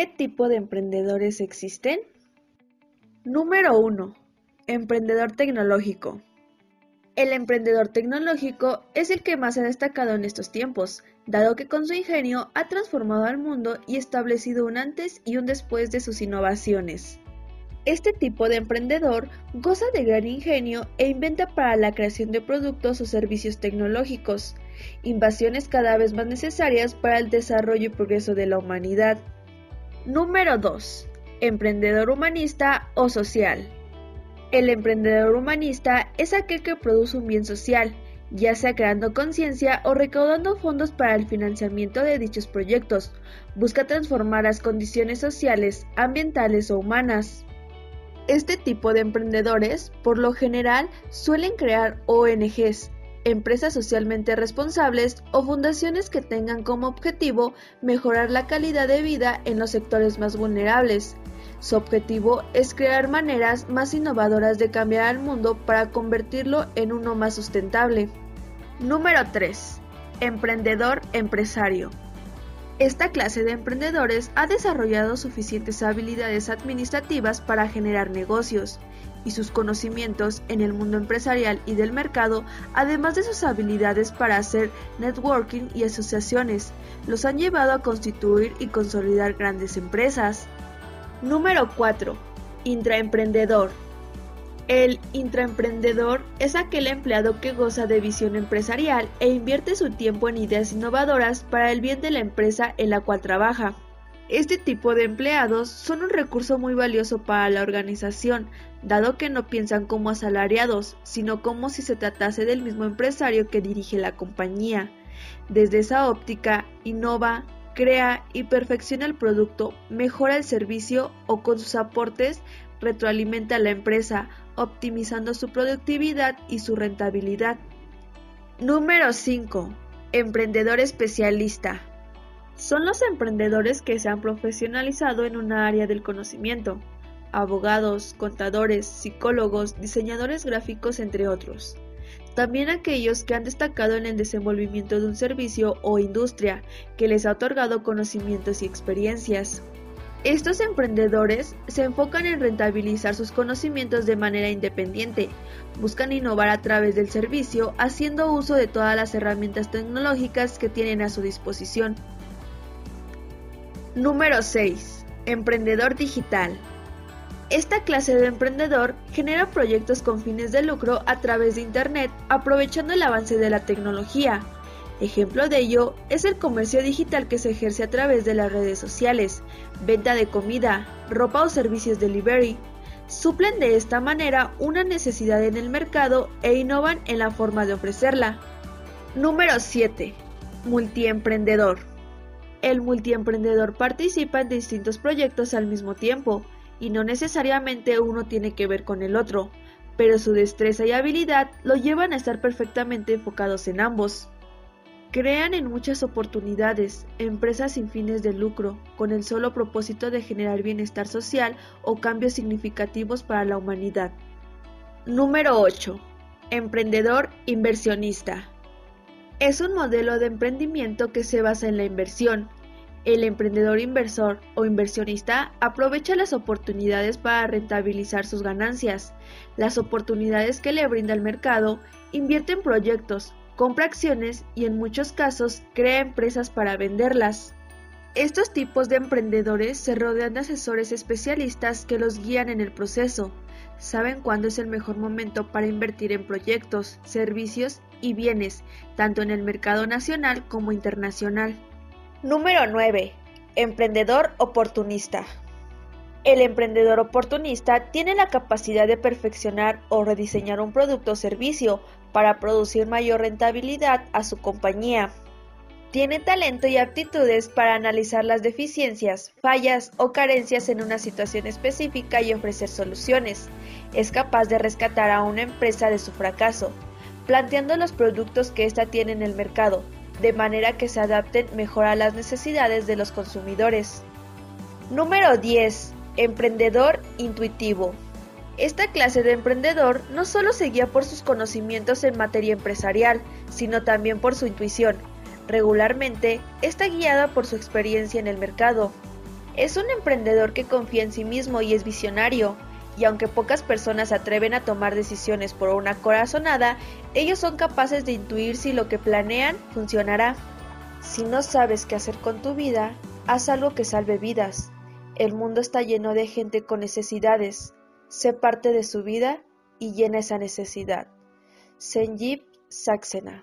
¿Qué tipo de emprendedores existen? Número 1. Emprendedor tecnológico. El emprendedor tecnológico es el que más ha destacado en estos tiempos, dado que con su ingenio ha transformado al mundo y establecido un antes y un después de sus innovaciones. Este tipo de emprendedor goza de gran ingenio e inventa para la creación de productos o servicios tecnológicos, invasiones cada vez más necesarias para el desarrollo y progreso de la humanidad. Número 2. Emprendedor humanista o social. El emprendedor humanista es aquel que produce un bien social, ya sea creando conciencia o recaudando fondos para el financiamiento de dichos proyectos. Busca transformar las condiciones sociales, ambientales o humanas. Este tipo de emprendedores, por lo general, suelen crear ONGs, empresas socialmente responsables o fundaciones que tengan como objetivo mejorar la calidad de vida en los sectores más vulnerables, su objetivo es crear maneras más innovadoras de cambiar al mundo para convertirlo en uno más sustentable. Número 3. Emprendedor empresario. Esta clase de emprendedores ha desarrollado suficientes habilidades administrativas para generar negocios, y sus conocimientos en el mundo empresarial y del mercado, además de sus habilidades para hacer networking y asociaciones, los han llevado a constituir y consolidar grandes empresas. Número 4. Intraemprendedor. El intraemprendedor es aquel empleado que goza de visión empresarial e invierte su tiempo en ideas innovadoras para el bien de la empresa en la cual trabaja. Este tipo de empleados son un recurso muy valioso para la organización, dado que no piensan como asalariados, sino como si se tratase del mismo empresario que dirige la compañía. Desde esa óptica, innova, crea y perfecciona el producto, mejora el servicio o con sus aportes retroalimenta a la empresa, optimizando su productividad y su rentabilidad. Número 5. Emprendedor especialista. Son los emprendedores que se han profesionalizado en una área del conocimiento, abogados, contadores, psicólogos, diseñadores gráficos, entre otros. También aquellos que han destacado en el desenvolvimiento de un servicio o industria que les ha otorgado conocimientos y experiencias. Estos emprendedores se enfocan en rentabilizar sus conocimientos de manera independiente, buscan innovar a través del servicio haciendo uso de todas las herramientas tecnológicas que tienen a su disposición. Número 6. Emprendedor digital. Esta clase de emprendedor genera proyectos con fines de lucro a través de Internet, aprovechando el avance de la tecnología. Ejemplo de ello es el comercio digital que se ejerce a través de las redes sociales, venta de comida, ropa o servicios delivery. Suplen de esta manera una necesidad en el mercado e innovan en la forma de ofrecerla. Número 7. Multiemprendedor. El multiemprendedor participa en distintos proyectos al mismo tiempo y no necesariamente uno tiene que ver con el otro, pero su destreza y habilidad lo llevan a estar perfectamente enfocados en ambos. Crean en muchas oportunidades empresas sin fines de lucro, con el solo propósito de generar bienestar social o cambios significativos para la humanidad. Número 8. Emprendedor inversionista. Es un modelo de emprendimiento que se basa en la inversión, el emprendedor inversor o inversionista aprovecha las oportunidades para rentabilizar sus ganancias. Las oportunidades que le brinda el mercado invierte en proyectos, compra acciones y en muchos casos crea empresas para venderlas. Estos tipos de emprendedores se rodean de asesores especialistas que los guían en el proceso. Saben cuándo es el mejor momento para invertir en proyectos, servicios y bienes, tanto en el mercado nacional como internacional. Número 9. Emprendedor oportunista. El emprendedor oportunista tiene la capacidad de perfeccionar o rediseñar un producto o servicio para producir mayor rentabilidad a su compañía. Tiene talento y aptitudes para analizar las deficiencias, fallas o carencias en una situación específica y ofrecer soluciones. Es capaz de rescatar a una empresa de su fracaso, planteando los productos que ésta tiene en el mercado, de manera que se adapten mejor a las necesidades de los consumidores. Número 10. Emprendedor intuitivo. Esta clase de emprendedor no solo se guía por sus conocimientos en materia empresarial, sino también por su intuición. Regularmente está guiada por su experiencia en el mercado. Es un emprendedor que confía en sí mismo y es visionario, y aunque pocas personas se atreven a tomar decisiones por una corazonada, ellos son capaces de intuir si lo que planean funcionará. Si no sabes qué hacer con tu vida, haz algo que salve vidas. El mundo está lleno de gente con necesidades. Sé parte de su vida y llena esa necesidad. Senjip Saxena